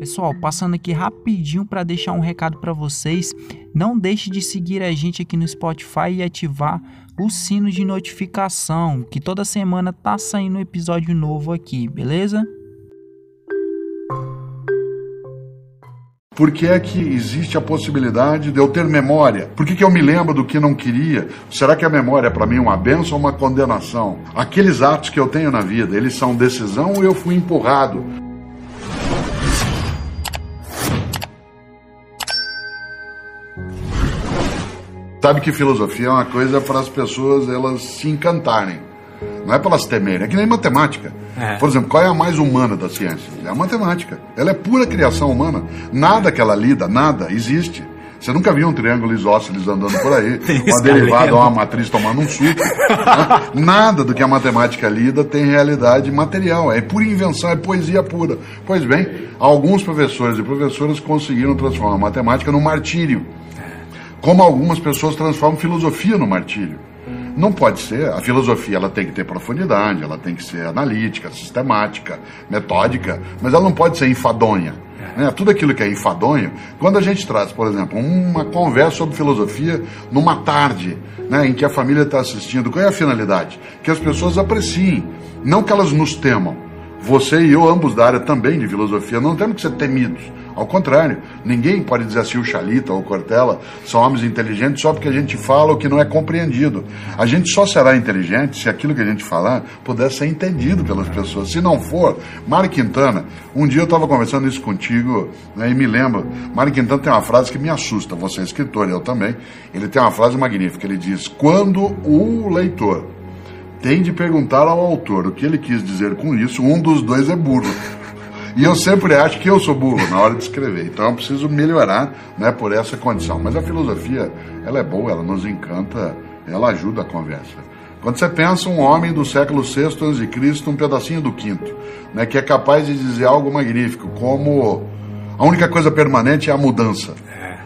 Pessoal, passando aqui rapidinho para deixar um recado para vocês. Não deixe de seguir a gente aqui no Spotify e ativar o sino de notificação, que toda semana tá saindo um episódio novo aqui, beleza? Por que é que existe a possibilidade de eu ter memória? Por que, que eu me lembro do que não queria? Será que a memória é para mim uma benção ou uma condenação? Aqueles atos que eu tenho na vida, eles são decisão ou eu fui empurrado? Sabe que filosofia é uma coisa para as pessoas elas se encantarem. Não é para elas temerem, é que nem matemática. É. Por exemplo, qual é a mais humana das ciências? É a matemática. Ela é pura criação humana. Nada que ela lida, nada, existe. Você nunca viu um triângulo isósceles andando por aí, uma derivada ou uma matriz tomando um suco. Né? Nada do que a matemática lida tem realidade material. É pura invenção, é poesia pura. Pois bem, alguns professores e professoras conseguiram transformar a matemática no martírio como algumas pessoas transformam filosofia no martírio. Não pode ser. A filosofia ela tem que ter profundidade, ela tem que ser analítica, sistemática, metódica, mas ela não pode ser enfadonha. Né? Tudo aquilo que é enfadonho, quando a gente traz, por exemplo, uma conversa sobre filosofia numa tarde né, em que a família está assistindo, qual é a finalidade? Que as pessoas apreciem, não que elas nos temam. Você e eu, ambos da área também de filosofia, não temos que ser temidos. Ao contrário, ninguém pode dizer assim o Chalita ou o Cortella são homens inteligentes só porque a gente fala o que não é compreendido. A gente só será inteligente se aquilo que a gente falar puder ser entendido pelas pessoas. Se não for, Mário Quintana, um dia eu estava conversando isso contigo né, e me lembro, Mário Quintana tem uma frase que me assusta, você é escritor, eu também. Ele tem uma frase magnífica, ele diz, quando o leitor tem de perguntar ao autor o que ele quis dizer com isso, um dos dois é burro. E eu sempre acho que eu sou burro na hora de escrever, então eu preciso melhorar né, por essa condição. Mas a filosofia, ela é boa, ela nos encanta, ela ajuda a conversa. Quando você pensa um homem do século VI a.C., um pedacinho do quinto, né, que é capaz de dizer algo magnífico, como a única coisa permanente é a mudança. É.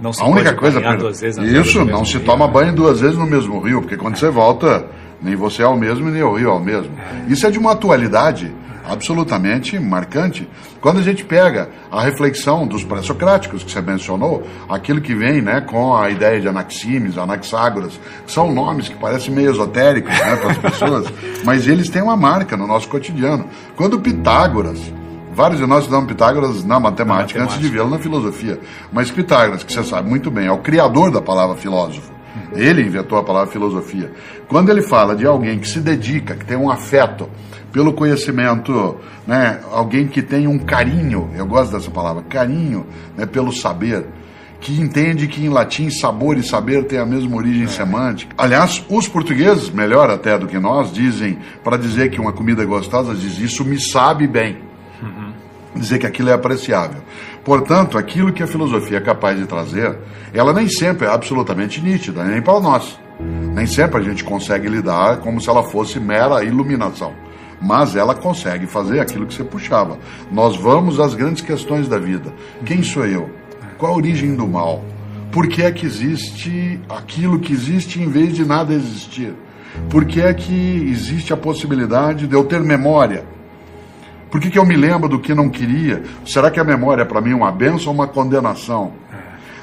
Não se a única coisa per... duas vezes Isso, não se rio, toma né? banho duas vezes no mesmo rio, porque quando é. você volta nem você é o mesmo, nem o Rio é o mesmo. Isso é de uma atualidade absolutamente marcante. Quando a gente pega a reflexão dos pré-socráticos que você mencionou, aquilo que vem né, com a ideia de Anaximes, Anaxágoras, são nomes que parecem meio esotéricos né, para as pessoas, mas eles têm uma marca no nosso cotidiano. Quando Pitágoras, vários de nós estudamos Pitágoras na matemática, na matemática. antes de vê-lo na filosofia, mas Pitágoras, que você sabe muito bem, é o criador da palavra filósofo, ele inventou a palavra filosofia. Quando ele fala de alguém que se dedica, que tem um afeto pelo conhecimento, né, alguém que tem um carinho, eu gosto dessa palavra, carinho né, pelo saber, que entende que em latim sabor e saber têm a mesma origem é. semântica. Aliás, os portugueses, melhor até do que nós, dizem, para dizer que uma comida é gostosa, diz isso me sabe bem. Uhum. Dizer que aquilo é apreciável. Portanto, aquilo que a filosofia é capaz de trazer, ela nem sempre é absolutamente nítida, nem para nós. Nem sempre a gente consegue lidar como se ela fosse mera iluminação. Mas ela consegue fazer aquilo que você puxava. Nós vamos às grandes questões da vida. Quem sou eu? Qual a origem do mal? Por que é que existe aquilo que existe em vez de nada existir? Por que é que existe a possibilidade de eu ter memória? Por que, que eu me lembro do que não queria? Será que a memória é para mim uma benção ou uma condenação?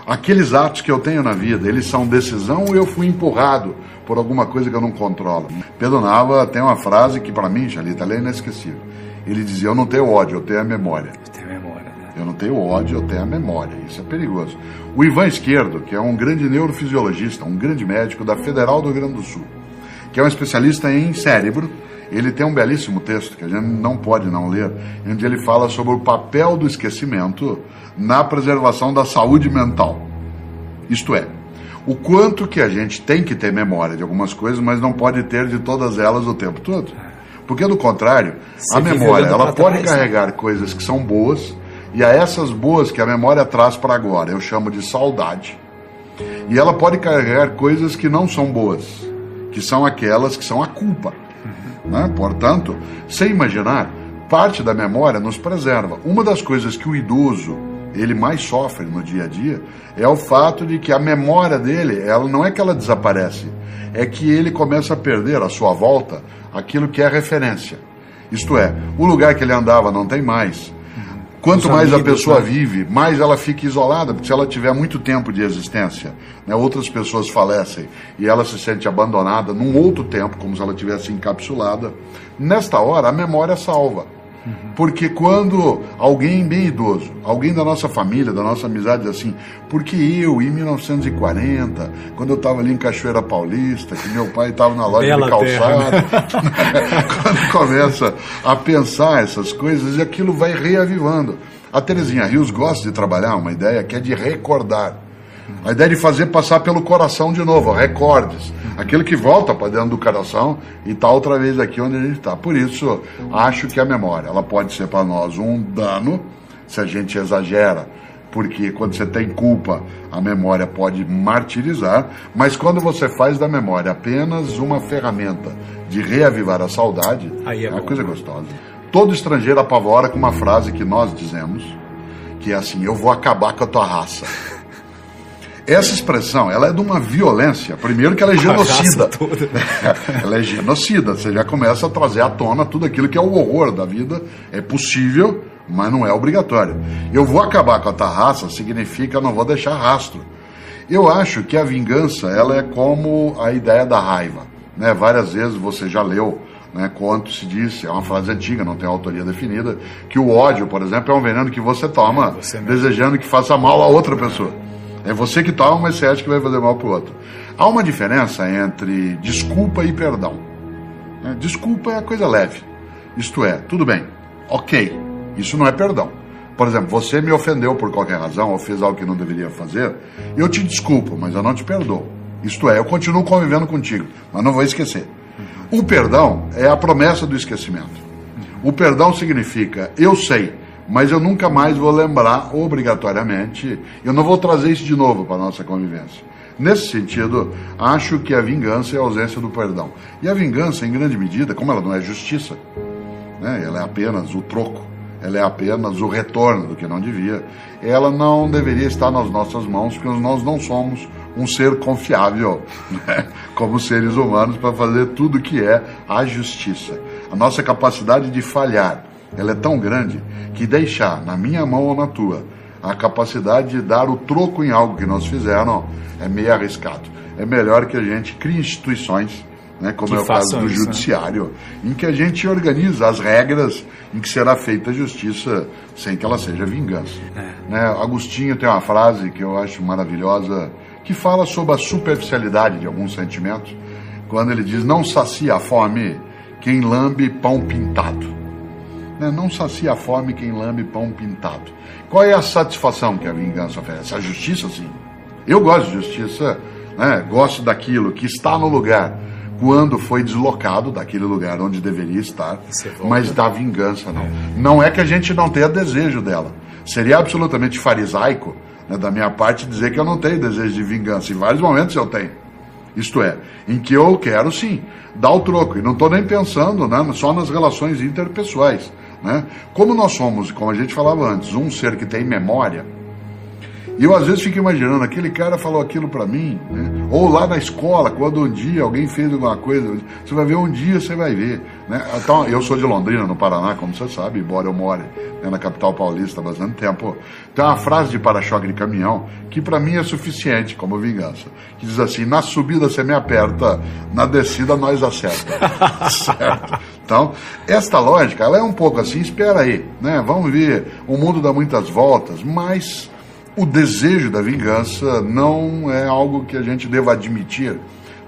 Aqueles atos que eu tenho na vida, eles são decisão ou eu fui empurrado por alguma coisa que eu não controlo? Pedro Nava tem uma frase que para mim, Jalita, é inesquecível. Ele dizia, eu não tenho ódio, eu tenho a memória. Eu tenho memória, né? Eu não tenho ódio, eu tenho a memória. Isso é perigoso. O Ivan Esquerdo, que é um grande neurofisiologista, um grande médico da Federal do Rio Grande do Sul, que é um especialista em cérebro, ele tem um belíssimo texto que a gente não pode não ler, onde ele fala sobre o papel do esquecimento na preservação da saúde mental. Isto é, o quanto que a gente tem que ter memória de algumas coisas, mas não pode ter de todas elas o tempo todo. Porque do contrário, a memória ela pode trás, carregar né? coisas que são boas e a essas boas que a memória traz para agora, eu chamo de saudade. E ela pode carregar coisas que não são boas, que são aquelas que são a culpa. Né? Portanto, sem imaginar, parte da memória nos preserva. Uma das coisas que o idoso ele mais sofre no dia a dia é o fato de que a memória dele, ela não é que ela desaparece, é que ele começa a perder à sua volta aquilo que é referência. Isto é, o lugar que ele andava não tem mais. Quanto mais amigos, a pessoa né? vive, mais ela fica isolada, porque se ela tiver muito tempo de existência, né, outras pessoas falecem e ela se sente abandonada num outro tempo, como se ela tivesse encapsulada. Nesta hora, a memória salva. Porque quando alguém bem idoso, alguém da nossa família, da nossa amizade, diz assim, porque eu, em 1940, quando eu estava ali em Cachoeira Paulista, que meu pai estava na loja Bela de calçado, né? quando começa a pensar essas coisas, e aquilo vai reavivando. A Terezinha Rios gosta de trabalhar uma ideia que é de recordar. A ideia de fazer passar pelo coração de novo, recordes. Aquilo que volta para dentro do coração e está outra vez aqui onde a gente está. Por isso, acho que a memória, ela pode ser para nós um dano, se a gente exagera, porque quando você tem culpa, a memória pode martirizar, mas quando você faz da memória apenas uma ferramenta de reavivar a saudade, Aí é, é uma coisa gostosa. Todo estrangeiro apavora com uma frase que nós dizemos, que é assim: Eu vou acabar com a tua raça. Essa expressão, ela é de uma violência. Primeiro que ela é genocida. ela é genocida. Você já começa a trazer à tona tudo aquilo que é o horror da vida. É possível, mas não é obrigatório. Eu vou acabar com a tua raça significa não vou deixar rastro. Eu acho que a vingança, ela é como a ideia da raiva. Né? Várias vezes você já leu né, quanto se disse, é uma frase antiga, não tem autoria definida, que o ódio, por exemplo, é um veneno que você toma é, você desejando que faça mal a outra pessoa. É você que toma, mas você acha que vai fazer mal para o outro. Há uma diferença entre desculpa e perdão. É, desculpa é coisa leve. Isto é, tudo bem, ok, isso não é perdão. Por exemplo, você me ofendeu por qualquer razão ou fez algo que não deveria fazer, eu te desculpo, mas eu não te perdoo. Isto é, eu continuo convivendo contigo, mas não vou esquecer. O perdão é a promessa do esquecimento. O perdão significa eu sei, mas eu nunca mais vou lembrar obrigatoriamente, eu não vou trazer isso de novo para a nossa convivência. Nesse sentido, acho que a vingança é a ausência do perdão. E a vingança, em grande medida, como ela não é justiça, né, ela é apenas o troco, ela é apenas o retorno do que não devia, ela não deveria estar nas nossas mãos, porque nós não somos um ser confiável, né, como seres humanos, para fazer tudo que é a justiça. A nossa capacidade de falhar, ela é tão grande que deixar na minha mão ou na tua a capacidade de dar o troco em algo que nós fizeram é meio arriscado. É melhor que a gente crie instituições, né, como que é o caso do isso, né? judiciário, né? em que a gente organiza as regras em que será feita a justiça sem que ela seja vingança. É. Né, Agostinho tem uma frase que eu acho maravilhosa que fala sobre a superficialidade de alguns sentimentos, quando ele diz: Não sacia a fome quem lambe pão pintado né? Não sacia a fome quem lambe pão pintado. Qual é a satisfação que a vingança oferece? A justiça, sim. Eu gosto de justiça, né? gosto daquilo que está no lugar quando foi deslocado daquele lugar onde deveria estar, mas da vingança não. Não é que a gente não tenha desejo dela. Seria absolutamente farisaico né, da minha parte dizer que eu não tenho desejo de vingança. Em vários momentos eu tenho. Isto é, em que eu quero sim dar o troco. E não estou nem pensando né, só nas relações interpessoais. Né? Como nós somos, como a gente falava antes, um ser que tem memória, e eu às vezes fico imaginando, aquele cara falou aquilo para mim, né? ou lá na escola, quando um dia alguém fez alguma coisa, você vai ver um dia, você vai ver. Né? Então, eu sou de Londrina, no Paraná, como você sabe, embora eu more né, na capital paulista há bastante tempo. Tem uma frase de para-choque de caminhão que para mim é suficiente como vingança, que diz assim, na subida você me aperta, na descida nós acerta. certo? Então, esta lógica, ela é um pouco assim, espera aí, né? Vamos ver, o mundo dá muitas voltas, mas o desejo da vingança não é algo que a gente deva admitir,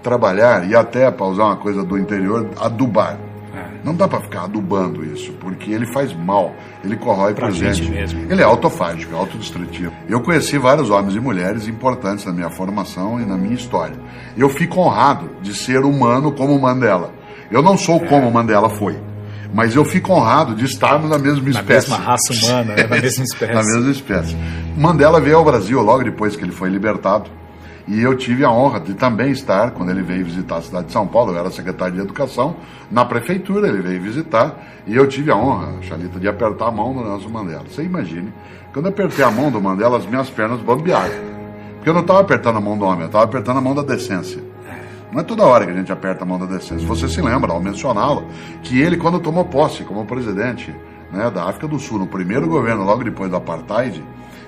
trabalhar e até, para usar uma coisa do interior, adubar. É. Não dá para ficar adubando isso, porque ele faz mal, ele corrói pra gente. Mesmo. Ele é autofágico, é autodestrutivo. Eu conheci vários homens e mulheres importantes na minha formação e na minha história. Eu fico honrado de ser humano como Mandela. Eu não sou é. como Mandela foi mas eu fico honrado de estarmos na mesma espécie. Na mesma raça humana, né? na mesma espécie. na mesma espécie. Mandela veio ao Brasil logo depois que ele foi libertado. E eu tive a honra de também estar, quando ele veio visitar a cidade de São Paulo, eu era secretário de Educação, na prefeitura ele veio visitar, e eu tive a honra, Chalita, de apertar a mão do Nelson Mandela. Você imagine, quando eu apertei a mão do Mandela, as minhas pernas bambearam. Porque eu não estava apertando a mão do homem, eu estava apertando a mão da decência. Não é toda hora que a gente aperta a mão da decência. Você se lembra, ao mencioná-lo, que ele, quando tomou posse como presidente né, da África do Sul, no primeiro governo, logo depois do Apartheid,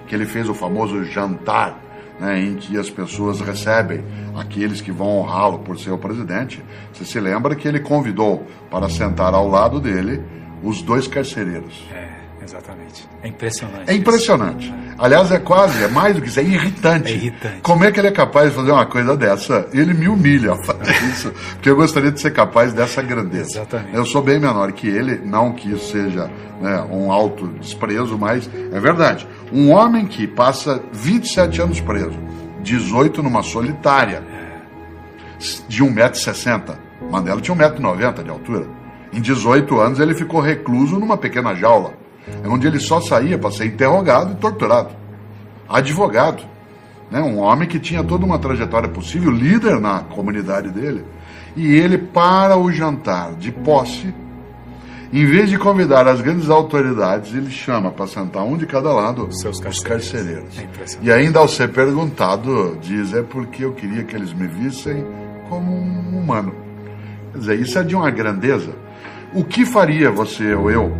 que ele fez o famoso jantar, né, em que as pessoas recebem aqueles que vão honrá-lo por ser o presidente. Você se lembra que ele convidou para sentar ao lado dele os dois carcereiros. É, exatamente. É impressionante. É impressionante. Isso. Aliás, é quase, é mais do que isso, é irritante. É irritante. Como é que ele é capaz de fazer uma coisa dessa? Ele me humilha a fazer isso, porque eu gostaria de ser capaz dessa grandeza. Exatamente. Eu sou bem menor que ele, não que isso seja né, um alto desprezo, mas é verdade. Um homem que passa 27 anos preso, 18 numa solitária, de 1,60m. Mandela tinha 1,90m de altura. Em 18 anos ele ficou recluso numa pequena jaula é onde ele só saía para ser interrogado e torturado. Advogado, né? um homem que tinha toda uma trajetória possível, líder na comunidade dele. E ele, para o jantar de posse, em vez de convidar as grandes autoridades, ele chama para sentar um de cada lado Seus os carcereiros. É e ainda ao ser perguntado, diz: é porque eu queria que eles me vissem como um humano. Quer dizer, isso é de uma grandeza. O que faria você ou eu?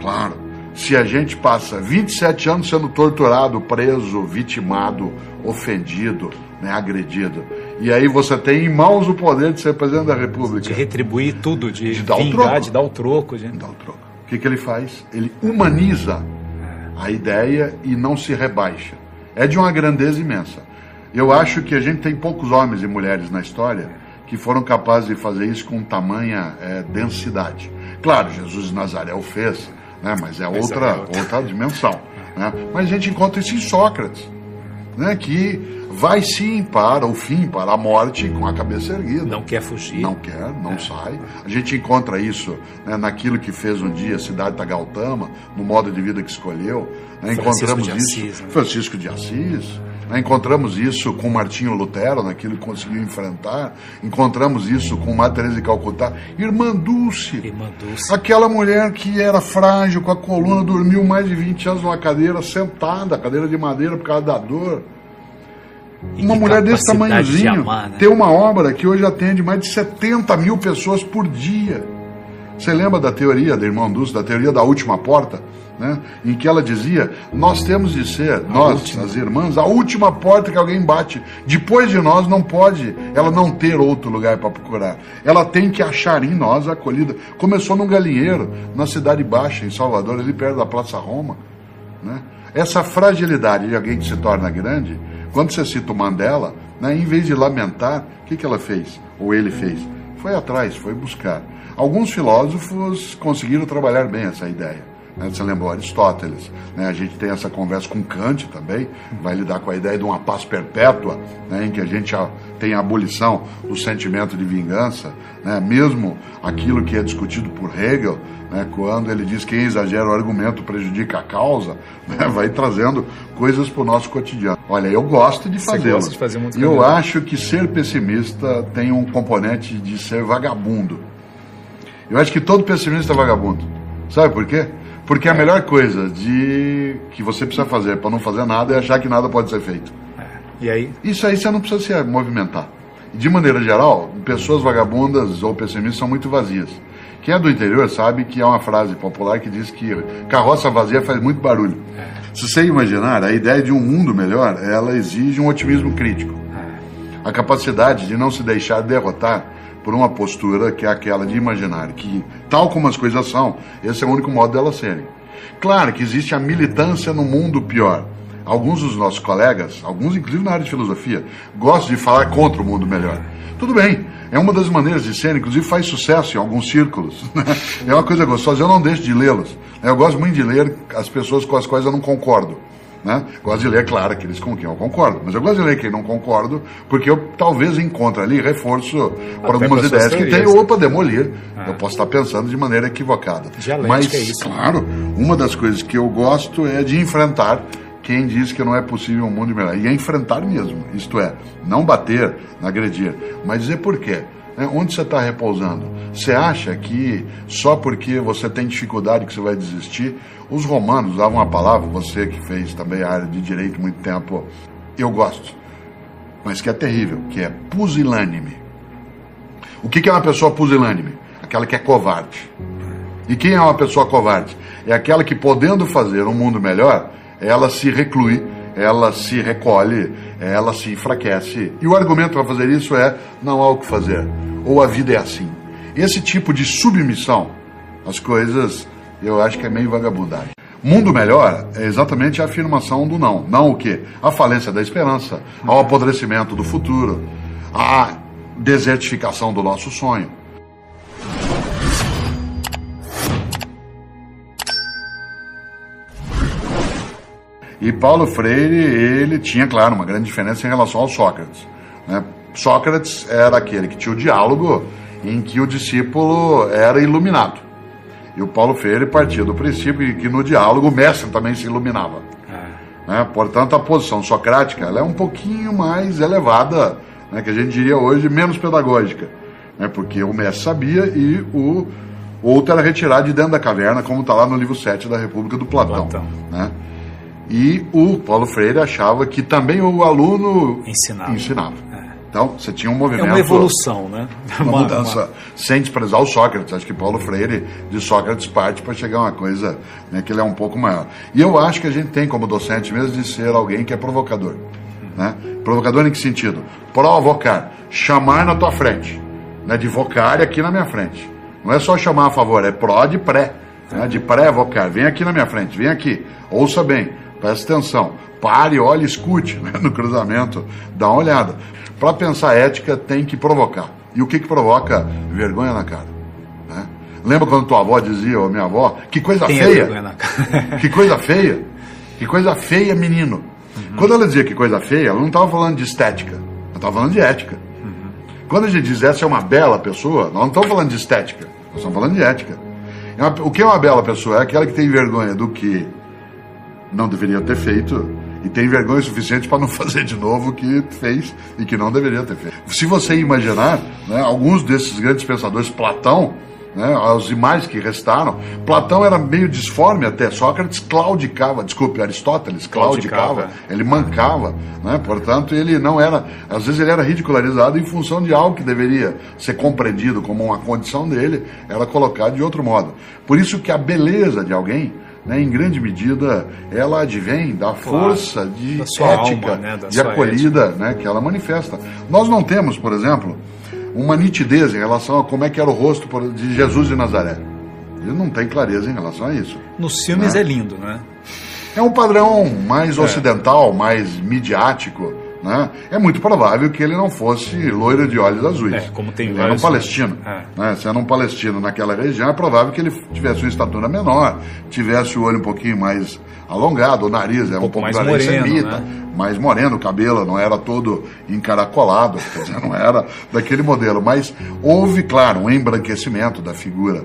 Claro, se a gente passa 27 anos sendo torturado, preso, vitimado, ofendido, né, agredido, e aí você tem em mãos o poder de ser presidente da República. De retribuir tudo, de, de dar vingar, o troco. de dar o troco. De... Dar o troco. O que, que ele faz? Ele humaniza a ideia e não se rebaixa. É de uma grandeza imensa. Eu acho que a gente tem poucos homens e mulheres na história que foram capazes de fazer isso com tamanha é, densidade. Claro, Jesus de Nazaré o fez, né? mas é outra, é outra. outra dimensão. Né? Mas a gente encontra isso em Sócrates, né? que vai sim para o fim, para a morte, com a cabeça erguida. Não quer fugir. Não quer, não é. sai. A gente encontra isso né, naquilo que fez um dia Siddhartha Gautama, no modo de vida que escolheu. Né? Encontramos isso. Assis, né? Francisco de Assis. Né? Encontramos isso com Martinho Lutero, naquilo que conseguiu enfrentar. Encontramos isso com Madre Teresa de Calcutá. Irmã Dulce. Irmã Dulce. Aquela mulher que era frágil, com a coluna, dormiu mais de 20 anos numa cadeira sentada, cadeira de madeira por causa da dor. E uma mulher desse tamanhozinho de amar, né? tem uma obra que hoje atende mais de 70 mil pessoas por dia. Você lembra da teoria da irmã Dulce, da teoria da última porta? Né? em que ela dizia: Nós temos de ser, a nós, última. as irmãs, a última porta que alguém bate. Depois de nós, não pode ela não ter outro lugar para procurar. Ela tem que achar em nós a acolhida. Começou num galinheiro, na Cidade Baixa, em Salvador, ali perto da Praça Roma. Né? Essa fragilidade de alguém que se torna grande, quando você cita o Mandela, né, em vez de lamentar, o que, que ela fez? Ou ele fez? Foi atrás, foi buscar. Alguns filósofos conseguiram trabalhar bem essa ideia. Né? Você lembrou Aristóteles. Né? A gente tem essa conversa com Kant também, vai lidar com a ideia de uma paz perpétua, né? em que a gente tem a abolição do sentimento de vingança, né? mesmo aquilo que é discutido por Hegel, né? quando ele diz que quem exagera o argumento prejudica a causa, né? vai trazendo coisas para o nosso cotidiano. Olha, eu gosto de fazê-lo. Fazer eu acho que ser pessimista tem um componente de ser vagabundo. Eu acho que todo pessimista é vagabundo. Sabe por quê? Porque a melhor coisa de que você precisa fazer para não fazer nada é achar que nada pode ser feito. É. E aí? Isso aí você não precisa se movimentar. De maneira geral, pessoas vagabundas ou pessimistas são muito vazias. Quem é do interior sabe que há uma frase popular que diz que carroça vazia faz muito barulho. É. Se você imaginar, a ideia de um mundo melhor, ela exige um otimismo crítico. É. A capacidade de não se deixar derrotar por uma postura que é aquela de imaginar que, tal como as coisas são, esse é o único modo delas serem. Claro que existe a militância no mundo pior. Alguns dos nossos colegas, alguns inclusive na área de filosofia, gostam de falar contra o mundo melhor. Tudo bem, é uma das maneiras de ser, inclusive faz sucesso em alguns círculos. é uma coisa gostosa, eu não deixo de lê-los. Eu gosto muito de ler as pessoas com as quais eu não concordo. Né? Gosto de ler, claro, aqueles com quem eu concordo, mas eu gosto de ler quem não concordo, porque eu talvez encontre ali reforço para algumas ideias que tenho ou para demolir. Ah. Eu posso estar pensando de maneira equivocada. mas, é isso, né? claro, uma das coisas que eu gosto é de enfrentar quem diz que não é possível um mundo melhor. E é enfrentar mesmo, isto é, não bater, não agredir, mas dizer por quê. Né? Onde você está repousando? Você acha que só porque você tem dificuldade que você vai desistir? Os romanos davam uma palavra, você que fez também a área de direito muito tempo, eu gosto, mas que é terrível, que é pusilânime. O que é uma pessoa pusilânime? Aquela que é covarde. E quem é uma pessoa covarde? é aquela que, podendo fazer um mundo melhor, ela se reclui, ela se recolhe, ela se enfraquece. E o argumento para fazer isso é: não há o que fazer, ou a vida é assim. Esse tipo de submissão às coisas, eu acho que é meio vagabundagem. Mundo melhor é exatamente a afirmação do não. Não o quê? A falência da esperança, ao apodrecimento do futuro, a desertificação do nosso sonho. E Paulo Freire, ele tinha, claro, uma grande diferença em relação ao Sócrates. Né? Sócrates era aquele que tinha o diálogo em que o discípulo era iluminado. E o Paulo Freire partia do princípio que no diálogo o mestre também se iluminava. É. Né? Portanto, a posição socrática é um pouquinho mais elevada, né? que a gente diria hoje menos pedagógica. Né? Porque o mestre sabia e o outro era retirado de dentro da caverna, como está lá no livro 7 da República do Platão. Platão. Né? E o Paulo Freire achava que também o aluno ensinava. ensinava. É. Então, você tinha um movimento. É uma evolução, né? Uma, uma mudança. Uma... Sem desprezar o Sócrates. Acho que Paulo Freire, de Sócrates, parte para chegar a uma coisa né, que ele é um pouco maior. E eu acho que a gente tem, como docente mesmo, de ser alguém que é provocador. Né? Provocador em que sentido? Provocar. Chamar na tua frente. Né? De vocar aqui na minha frente. Não é só chamar a favor, é pró de pré. Né? De pré-vocar. Vem aqui na minha frente, vem aqui. Ouça bem Presta atenção. Pare, olhe, escute né? no cruzamento. Dá uma olhada. Para pensar ética, tem que provocar. E o que, que provoca? Vergonha na cara. Né? Lembra quando tua avó dizia, ou minha avó, que coisa tem feia? que coisa feia. Que coisa feia, menino. Uhum. Quando ela dizia que coisa feia, ela não estava falando de estética. Ela estava falando de ética. Uhum. Quando a gente diz essa é uma bela pessoa, nós não estamos falando de estética. Nós estamos falando de ética. É o que é uma bela pessoa? É aquela que tem vergonha do que não deveria ter feito e tem vergonha suficiente para não fazer de novo o que fez e que não deveria ter feito. Se você imaginar, né, alguns desses grandes pensadores, Platão, né, as imagens que restaram, Platão era meio disforme até, Sócrates claudicava, desculpe, Aristóteles claudicava, claudicava. ele mancava, né, portanto ele não era, às vezes ele era ridicularizado em função de algo que deveria ser compreendido como uma condição dele, era colocado de outro modo. Por isso que a beleza de alguém né, em grande medida, ela advém da força claro, de da ética, alma, né, de acolhida ética. Né, que ela manifesta. Nós não temos, por exemplo, uma nitidez em relação a como é que era o rosto de Jesus de Nazaré. Ele não tem clareza em relação a isso. Nos filmes né? é lindo, né? É um padrão mais é. ocidental, mais midiático. Né? É muito provável que ele não fosse loiro de olhos azuis. É, como tem ele vários... era um palestino. É. Né? Sendo um palestino naquela região, é provável que ele tivesse uma estatura menor, tivesse o olho um pouquinho mais alongado, o nariz é um, um pouco mais moreno, semita, né? mais moreno, o cabelo não era todo encaracolado, quer dizer, não era daquele modelo. Mas houve, claro, um embranquecimento da figura.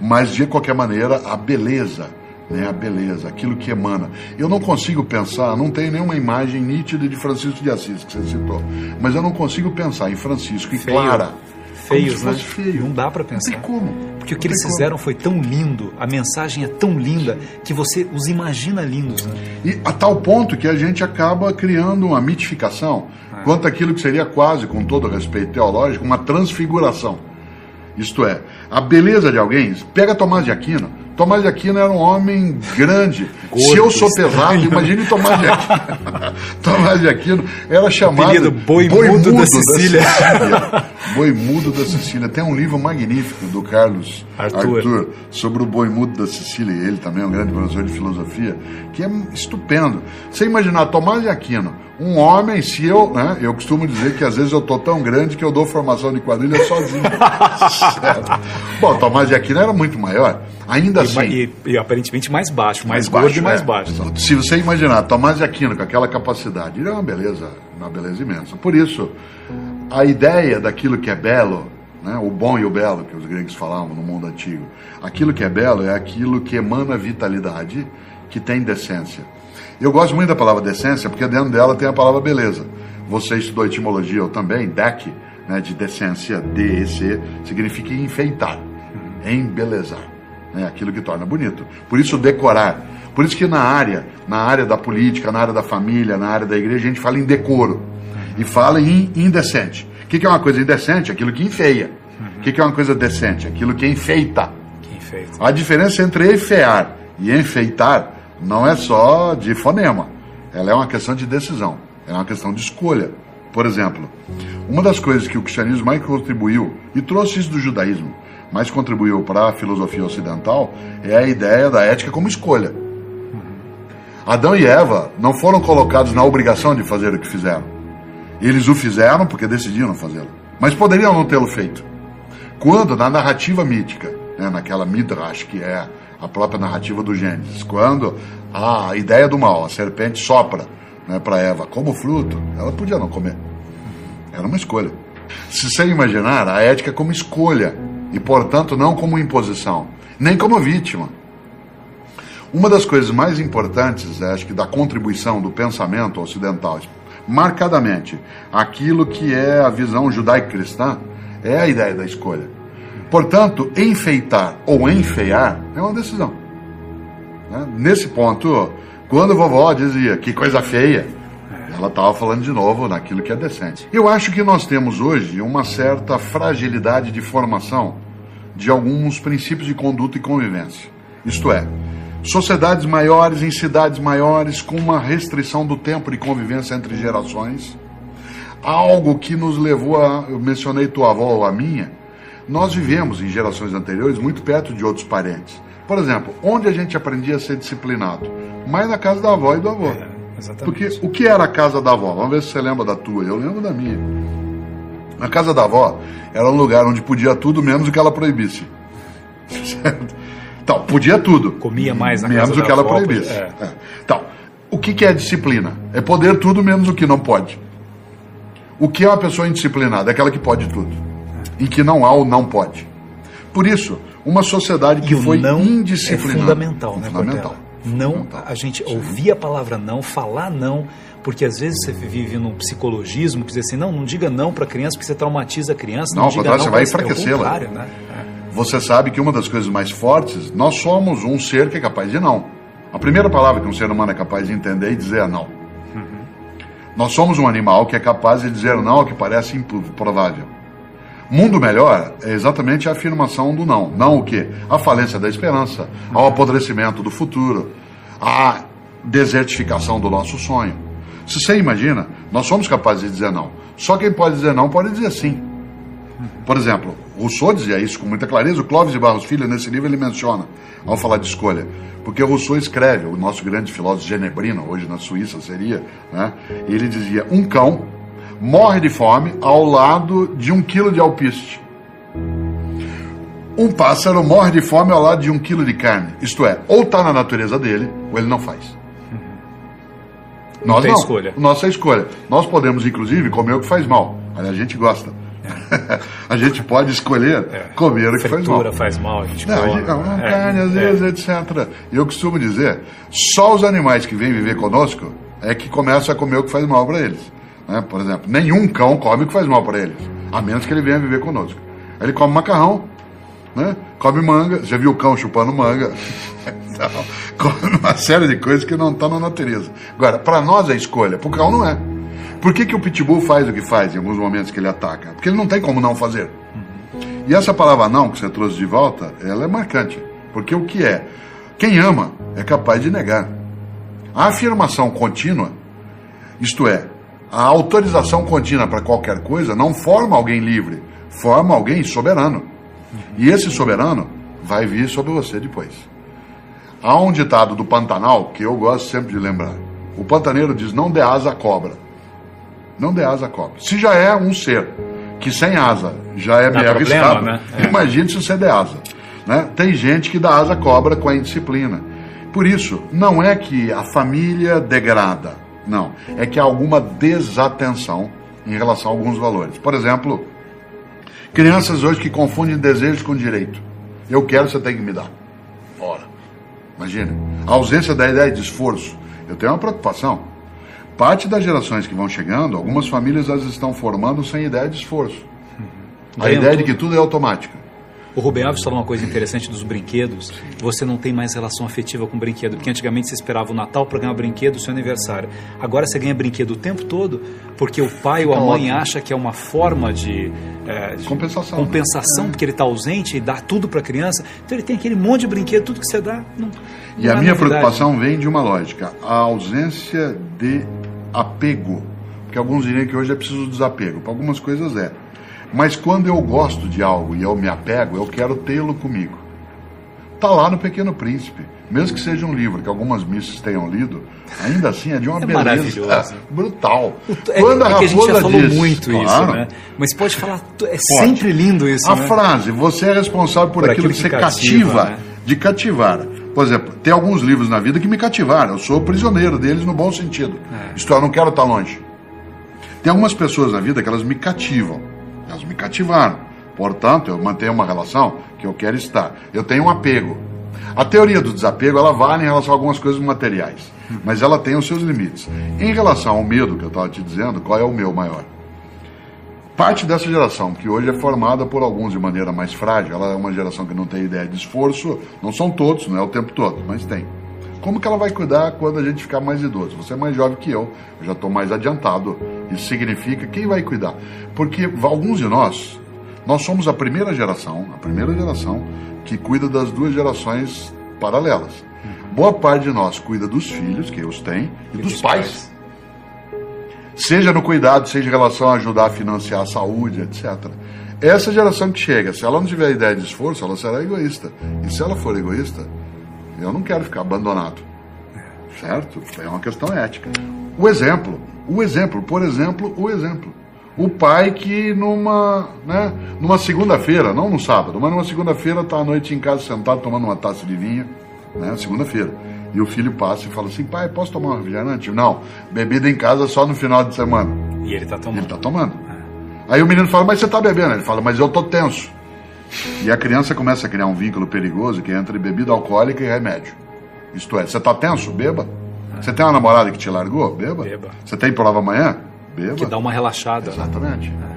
Mas, de qualquer maneira, a beleza né, a beleza, aquilo que emana. Eu não consigo pensar, não tem nenhuma imagem nítida de Francisco de Assis que você citou, mas eu não consigo pensar em Francisco e Feio. Clara. Feios, né? Feio. Não dá para pensar. Não tem como. Porque o que eles fizeram como. foi tão lindo, a mensagem é tão linda que você os imagina lindos. Né? E a tal ponto que a gente acaba criando uma mitificação é. quanto àquilo que seria quase, com todo respeito teológico, uma transfiguração. Isto é, a beleza de alguém, pega Tomás de Aquino, Tomás de Aquino era um homem grande. Gordo, Se eu sou pesado, imagine Tomás de Aquino. Tomás de Aquino era chamado Boi, Boi Mudo, Mudo da Sicília. Da Sicília. Boi Mudo da Sicília. Tem um livro magnífico do Carlos Arthur, Arthur sobre o Boi Mudo da Sicília. Ele também é um grande professor de filosofia, que é estupendo. Você imaginar Tomás de Aquino, um homem, se eu, né, eu costumo dizer que às vezes eu tô tão grande que eu dou formação de quadrilha sozinho. Bom, Tomás de Aquino era muito maior. Ainda e, assim. E, e, aparentemente mais baixo, mais, mais gordo baixo, e mais é. baixo. Se você imaginar Tomás de Aquino com aquela capacidade, ele é uma beleza, uma beleza imensa. Por isso, a ideia daquilo que é belo, né, o bom e o belo que os gregos falavam no mundo antigo, aquilo que é belo é aquilo que emana vitalidade, que tem decência. Eu gosto muito da palavra decência porque dentro dela tem a palavra beleza. Você estudou etimologia, eu também, dec, né, de decência, D-E-C, significa enfeitar, embelezar, né, aquilo que torna bonito. Por isso, decorar. Por isso que na área, na área da política, na área da família, na área da igreja, a gente fala em decoro e fala em indecente. O que, que é uma coisa indecente? Aquilo que enfeia. O que, que é uma coisa decente? Aquilo que enfeita. Que enfeita. A diferença entre enfeiar E enfeitar não é só de fonema, ela é uma questão de decisão, é uma questão de escolha. Por exemplo, uma das coisas que o cristianismo mais contribuiu, e trouxe isso do judaísmo, mais contribuiu para a filosofia ocidental, é a ideia da ética como escolha. Adão e Eva não foram colocados na obrigação de fazer o que fizeram. Eles o fizeram porque decidiram fazê-lo. Mas poderiam não tê-lo feito. Quando, na narrativa mítica, né, naquela Midrash, que é a própria narrativa do Gênesis, quando a ideia do mal, a serpente sopra né, para Eva como fruto, ela podia não comer. Era uma escolha. Se você imaginar a ética como escolha e, portanto, não como imposição, nem como vítima. Uma das coisas mais importantes, acho que, da contribuição do pensamento ocidental, marcadamente, aquilo que é a visão judaico-cristã, é a ideia da escolha. Portanto, enfeitar ou enfeiar é uma decisão. Né? Nesse ponto, quando a vovó dizia que coisa feia, ela estava falando de novo naquilo que é decente. Eu acho que nós temos hoje uma certa fragilidade de formação de alguns princípios de conduta e convivência. Isto é, sociedades maiores em cidades maiores com uma restrição do tempo de convivência entre gerações. Algo que nos levou a, eu mencionei tua avó ou a minha, nós vivemos em gerações anteriores muito perto de outros parentes. Por exemplo, onde a gente aprendia a ser disciplinado? Mais na casa da avó e do avô. É, Porque o que era a casa da avó? Vamos ver se você lembra da tua. Eu lembro da minha. A casa da avó era um lugar onde podia tudo menos o que ela proibisse. Certo? Então, podia tudo. Comia mais na menos casa o que ela avó, proibisse. É. É. Então, o que, que é disciplina? É poder tudo menos o que não pode. O que é uma pessoa indisciplinada? É aquela que pode tudo. E que não há ou não pode. Por isso, uma sociedade que foi não indisciplinada. É fundamental, né, fundamental. Não, fundamental. a gente ouvir a palavra não, falar não, porque às vezes você vive num psicologismo que diz assim, não, não diga não para a criança porque você traumatiza a criança. Não, não diga não, você vai enfraquecê-la. Né? Você sabe que uma das coisas mais fortes, nós somos um ser que é capaz de não. A primeira palavra que um ser humano é capaz de entender e dizer é não. Uhum. Nós somos um animal que é capaz de dizer não ao que parece improvável. Mundo melhor é exatamente a afirmação do não. Não o quê? A falência da esperança, ao apodrecimento do futuro, a desertificação do nosso sonho. Se você imagina, nós somos capazes de dizer não. Só quem pode dizer não pode dizer sim. Por exemplo, Rousseau dizia isso com muita clareza, o Clóvis de Barros Filho, nesse livro, ele menciona, ao falar de escolha. Porque Rousseau escreve, o nosso grande filósofo genebrino, hoje na Suíça seria, né? ele dizia: um cão morre de fome ao lado de um quilo de alpiste. Um pássaro morre de fome ao lado de um quilo de carne. Isto é, ou está na natureza dele, ou ele não faz. Não Nós tem não. escolha. Nossa escolha. Nós podemos, inclusive, comer o que faz mal. Aliás, a gente gosta. É. a gente pode escolher é. comer o que faz mal. faz mal, a gente não, come. Não, é. carne, às vezes, é. etc. Eu costumo dizer, só os animais que vêm viver conosco é que começam a comer o que faz mal para eles. Né? Por exemplo, nenhum cão come o que faz mal para eles, a menos que ele venha viver conosco. Ele come macarrão, né? come manga, já viu o cão chupando manga? então, come uma série de coisas que não estão tá na natureza. Agora, para nós é escolha, para o cão não é. Por que, que o pitbull faz o que faz em alguns momentos que ele ataca? Porque ele não tem como não fazer. E essa palavra não que você trouxe de volta, ela é marcante. Porque o que é? Quem ama é capaz de negar. A afirmação contínua, isto é, a autorização contínua para qualquer coisa não forma alguém livre, forma alguém soberano. E esse soberano vai vir sobre você depois. Há um ditado do Pantanal que eu gosto sempre de lembrar. O pantaneiro diz: não dê asa à cobra. Não dê asa à cobra. Se já é um ser que sem asa já é meio arriscado, né? é. imagine se você der asa. Né? Tem gente que dá asa à cobra com a indisciplina. Por isso, não é que a família degrada não. É que há alguma desatenção em relação a alguns valores. Por exemplo, crianças hoje que confundem desejos com direito. Eu quero, você tem que me dar. Ora. Imagina. A ausência da ideia de esforço. Eu tenho uma preocupação. Parte das gerações que vão chegando, algumas famílias as estão formando sem ideia de esforço. A ideia de que tudo é automático. O Rubem Alves falou uma coisa interessante dos brinquedos. Você não tem mais relação afetiva com o brinquedo, porque antigamente você esperava o Natal para ganhar brinquedo, o seu aniversário. Agora você ganha brinquedo o tempo todo, porque o pai ou a mãe ótimo. acha que é uma forma de, é, de compensação, compensação né? porque ele está ausente e dá tudo para a criança. Então ele tem aquele monte de brinquedo, tudo que você dá. Não, e a minha novidade. preocupação vem de uma lógica: a ausência de apego. Porque alguns diriam que hoje é preciso desapego. Para algumas coisas é. Mas quando eu gosto de algo e eu me apego, eu quero tê-lo comigo. Está lá no Pequeno Príncipe. Mesmo que seja um livro que algumas missas tenham lido, ainda assim é de uma é beleza brutal. É, Quando a, é que a gente já falou diz, muito claro, isso, né? Mas pode falar, é pode. sempre lindo isso. A né? frase, você é responsável por, por aquilo, que, que você cativa, cativa né? de cativar. Por exemplo, tem alguns livros na vida que me cativaram. Eu sou prisioneiro deles no bom sentido. É. Isto é, eu não quero estar longe. Tem algumas pessoas na vida que elas me cativam. Elas me cativaram. Portanto, eu mantenho uma relação que eu quero estar. Eu tenho um apego. A teoria do desapego, ela vale em relação a algumas coisas materiais, mas ela tem os seus limites. Em relação ao medo que eu estava te dizendo, qual é o meu maior? Parte dessa geração, que hoje é formada por alguns de maneira mais frágil, ela é uma geração que não tem ideia de esforço, não são todos, não é o tempo todo, mas tem. Como que ela vai cuidar quando a gente ficar mais idoso? Você é mais jovem que eu, eu já estou mais adiantado. Isso significa quem vai cuidar? Porque alguns de nós, nós somos a primeira geração, a primeira geração que cuida das duas gerações paralelas. Boa parte de nós cuida dos filhos, que os têm, e, e dos, dos pais. pais. Seja no cuidado, seja em relação a ajudar a financiar a saúde, etc. Essa geração que chega, se ela não tiver ideia de esforço, ela será egoísta. E se ela for egoísta, eu não quero ficar abandonado. Certo? É uma questão ética. O exemplo, o exemplo, por exemplo, o exemplo. O pai que numa, né, numa segunda-feira, não no sábado, mas numa segunda-feira está à noite em casa sentado tomando uma taça de vinho, né, segunda-feira. E o filho passa e fala assim: pai, posso tomar um refrigerante? Não, bebida em casa só no final de semana. E ele está tomando. Ele está tomando. Aí o menino fala: mas você está bebendo? Ele fala: mas eu tô tenso. E a criança começa a criar um vínculo perigoso que é entre bebida alcoólica e remédio. Isto é, você está tenso? Beba. É. Você tem uma namorada que te largou? Beba. Beba. Você tem prova amanhã? Beba. Que dá uma relaxada. Exatamente. Né?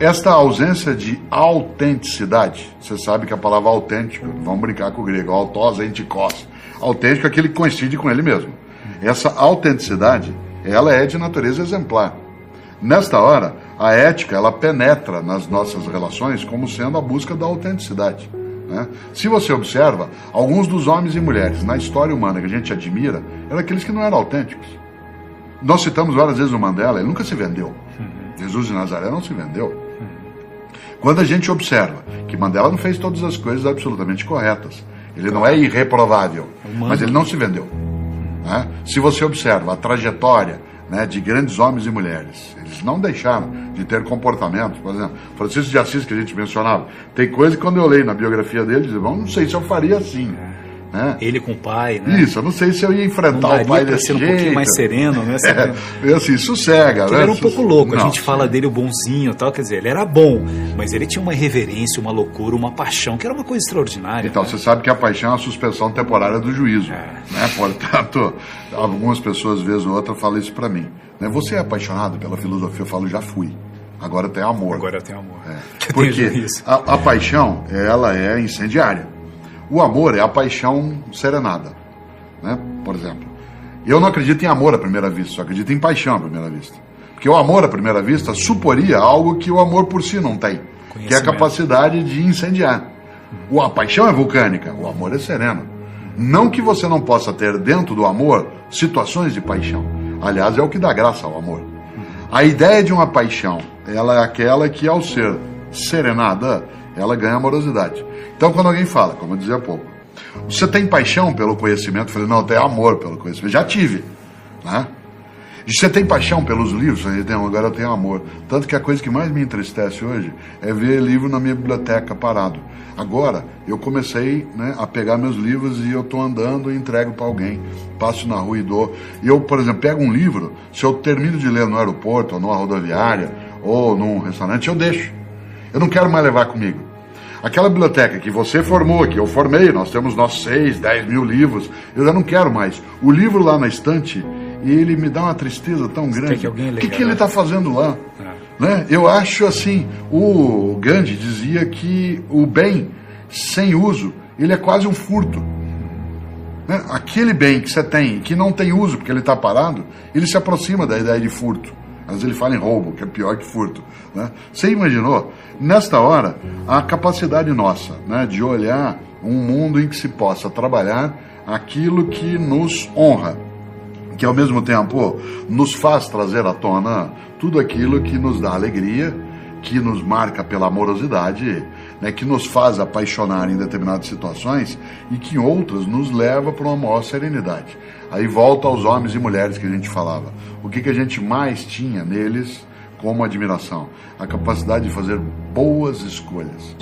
Esta ausência de autenticidade, você sabe que a palavra autêntico, vamos brincar com o grego, autos, entikos. Autêntico é aquele que coincide com ele mesmo. Essa autenticidade, ela é de natureza exemplar. Nesta hora, a ética ela penetra nas nossas relações como sendo a busca da autenticidade. Né? Se você observa, alguns dos homens e mulheres na história humana que a gente admira eram aqueles que não eram autênticos. Nós citamos várias vezes o Mandela, ele nunca se vendeu. Jesus de Nazaré não se vendeu. Quando a gente observa que Mandela não fez todas as coisas absolutamente corretas, ele não é irreprovável, mas ele não se vendeu. Né? Se você observa a trajetória né, de grandes homens e mulheres. Eles não deixaram de ter comportamentos. Por exemplo, Francisco de Assis, que a gente mencionava, tem coisa que quando eu leio na biografia dele, eu não sei se eu faria assim. Né? Ele com o pai, né? Isso, eu não sei se eu ia enfrentar o pai desse ser um jeito. pouquinho mais sereno, né? É, assim, sossega, né? Ele era um pouco louco, não, a gente fala dele o bonzinho tal, quer dizer, ele era bom, mas ele tinha uma reverência, uma loucura, uma paixão, que era uma coisa extraordinária. Então, né? você sabe que a paixão é a suspensão temporária do juízo, é. né? Portanto, algumas pessoas, vez ou outra, falam isso para mim. Né? Você é apaixonado pela filosofia? Eu falo, já fui. Agora tem amor. Agora tem amor. É. Porque a, a paixão, ela é incendiária. O amor é a paixão serenada, né? Por exemplo, eu não acredito em amor à primeira vista, só acredito em paixão à primeira vista. Porque o amor à primeira vista suporia algo que o amor por si não tem, que é a capacidade de incendiar. A paixão é vulcânica, o amor é sereno. Não que você não possa ter dentro do amor situações de paixão. Aliás, é o que dá graça ao amor. A ideia de uma paixão, ela é aquela que ao ser serenada, ela ganha amorosidade. Então, quando alguém fala, como eu dizia há pouco, você tem paixão pelo conhecimento? Eu falei, não, eu tenho amor pelo conhecimento. Já tive. Né? E você tem paixão pelos livros? Eu agora eu tenho amor. Tanto que a coisa que mais me entristece hoje é ver livro na minha biblioteca parado. Agora, eu comecei né, a pegar meus livros e eu estou andando e entrego para alguém. Passo na rua e dou. E eu, por exemplo, pego um livro, se eu termino de ler no aeroporto, ou numa rodoviária, ou num restaurante, eu deixo. Eu não quero mais levar comigo. Aquela biblioteca que você formou, que eu formei, nós temos nossos 6, 10 mil livros, eu já não quero mais. O livro lá na estante, ele me dá uma tristeza tão grande. O que, que, ele está né? fazendo lá? É. Né? Eu acho assim, o Gandhi dizia que o bem sem uso, ele é quase um furto. Né? Aquele bem que você tem que não tem uso porque ele está parado, ele se aproxima da ideia de furto. Vezes ele fala em roubo, que é pior que furto. Né? Você imaginou, nesta hora, a capacidade nossa né, de olhar um mundo em que se possa trabalhar aquilo que nos honra, que ao mesmo tempo nos faz trazer à tona tudo aquilo que nos dá alegria, que nos marca pela amorosidade, né, que nos faz apaixonar em determinadas situações e que em outras nos leva para uma maior serenidade. Aí volta aos homens e mulheres que a gente falava. O que, que a gente mais tinha neles como admiração? A capacidade de fazer boas escolhas.